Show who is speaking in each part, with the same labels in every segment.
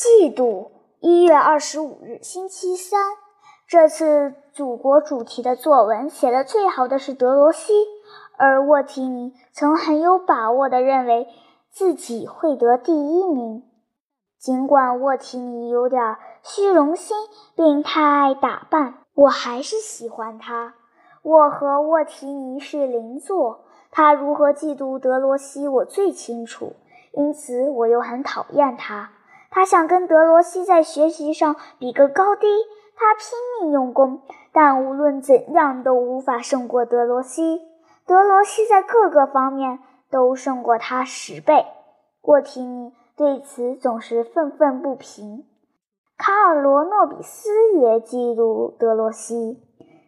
Speaker 1: 嫉妒。一月二十五日，星期三。这次祖国主题的作文写得最好的是德罗西，而沃提尼曾很有把握地认为自己会得第一名。尽管沃提尼有点虚荣心，并太爱打扮，我还是喜欢他。我和沃提尼是邻座，他如何嫉妒德罗西，我最清楚。因此，我又很讨厌他。他想跟德罗西在学习上比个高低，他拼命用功，但无论怎样都无法胜过德罗西。德罗西在各个方面都胜过他十倍。沃提尼对此总是愤愤不平。卡尔罗诺比斯也嫉妒德罗西，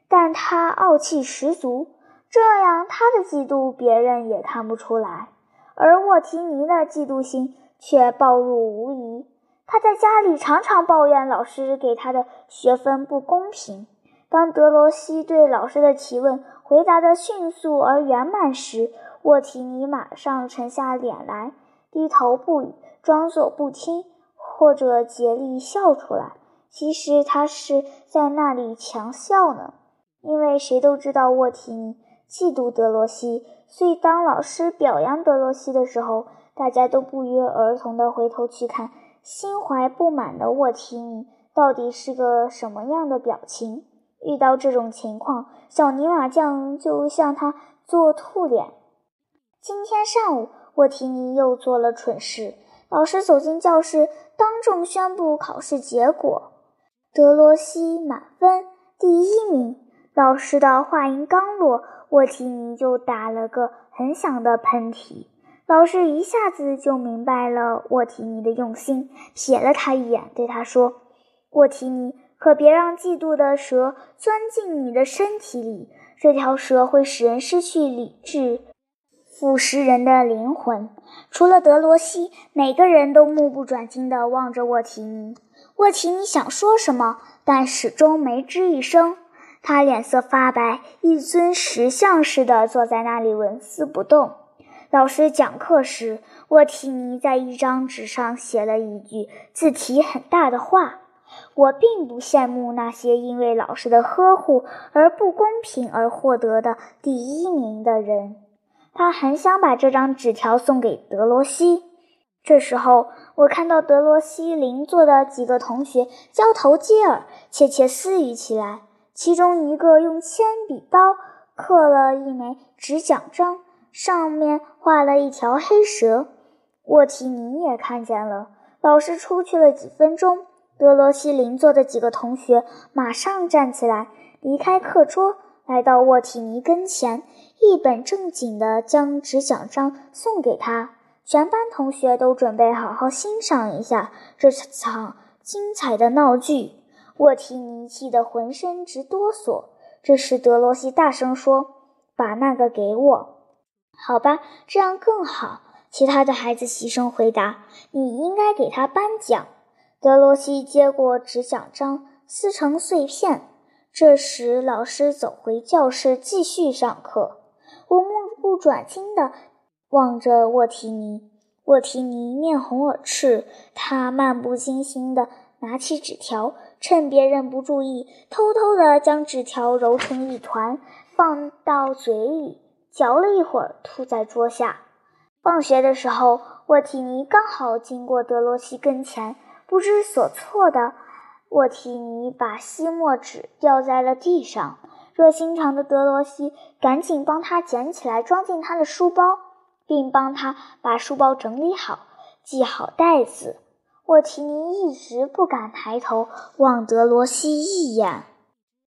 Speaker 1: 但他傲气十足，这样他的嫉妒别人也看不出来，而沃提尼的嫉妒心却暴露无遗。他在家里常常抱怨老师给他的学分不公平。当德罗西对老师的提问回答得迅速而圆满时，沃提尼马上沉下脸来，低头不语，装作不听，或者竭力笑出来。其实他是在那里强笑呢，因为谁都知道沃提尼嫉妒德罗西，所以当老师表扬德罗西的时候，大家都不约而同地回头去看。心怀不满的沃提尼到底是个什么样的表情？遇到这种情况，小泥瓦匠就向他做兔脸。今天上午，沃提尼又做了蠢事。老师走进教室，当众宣布考试结果：德罗西满分，第一名。老师的话音刚落，沃提尼就打了个很响的喷嚏。老师一下子就明白了沃提尼的用心，瞥了他一眼，对他说：“沃提尼，可别让嫉妒的蛇钻进你的身体里，这条蛇会使人失去理智，腐蚀人的灵魂。”除了德罗西，每个人都目不转睛地望着沃提尼。沃提尼想说什么，但始终没吱一声。他脸色发白，一尊石像似的坐在那里纹丝不动。老师讲课时，沃提尼在一张纸上写了一句字体很大的话：“我并不羡慕那些因为老师的呵护而不公平而获得的第一名的人。”他很想把这张纸条送给德罗西。这时候，我看到德罗西邻座的几个同学交头接耳、窃窃私语起来，其中一个用铅笔刀刻了一枚纸奖章。上面画了一条黑蛇，沃提尼也看见了。老师出去了几分钟，德罗西邻座的几个同学马上站起来，离开课桌，来到沃提尼跟前，一本正经地将纸奖章送给他。全班同学都准备好好欣赏一下这场精彩的闹剧。沃提尼气得浑身直哆嗦。这时，德罗西大声说：“把那个给我。”好吧，这样更好。其他的孩子齐声回答：“你应该给他颁奖。”德罗西接过纸奖章，撕成碎片。这时，老师走回教室继续上课。我目不转睛地望着沃提尼。沃提尼面红耳赤，他漫不经心地拿起纸条，趁别人不注意，偷偷地将纸条揉成一团，放到嘴里。嚼了一会儿，吐在桌下。放学的时候，沃提尼刚好经过德罗西跟前，不知所措的沃提尼把吸墨纸掉在了地上。热心肠的德罗西赶紧帮他捡起来，装进他的书包，并帮他把书包整理好，系好带子。沃提尼一直不敢抬头望德罗西一眼。